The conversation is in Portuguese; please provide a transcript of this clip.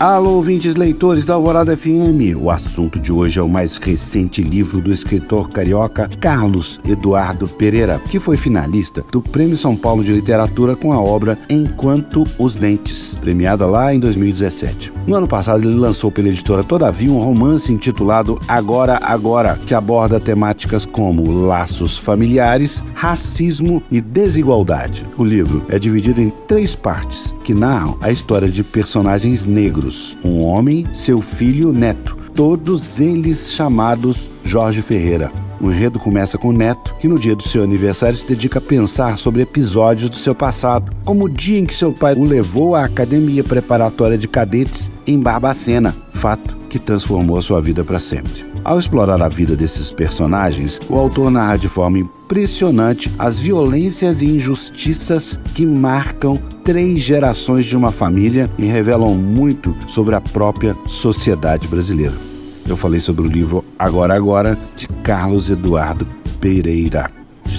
Alô, ouvintes leitores da Alvorada FM. O assunto de hoje é o mais recente livro do escritor carioca Carlos Eduardo Pereira, que foi finalista do Prêmio São Paulo de Literatura com a obra Enquanto os Dentes, premiada lá em 2017. No ano passado, ele lançou pela editora Todavia um romance intitulado Agora Agora, que aborda temáticas como laços familiares, racismo e desigualdade. O livro é dividido em três partes que narram a história de personagens negros filhos, um homem, seu filho, neto, todos eles chamados Jorge Ferreira. O enredo começa com o neto, que no dia do seu aniversário se dedica a pensar sobre episódios do seu passado, como o dia em que seu pai o levou à academia preparatória de cadetes em Barbacena, fato que transformou sua vida para sempre. Ao explorar a vida desses personagens, o autor narra de forma impressionante as violências e injustiças que marcam três gerações de uma família e revelam muito sobre a própria sociedade brasileira. Eu falei sobre o livro Agora Agora, de Carlos Eduardo Pereira,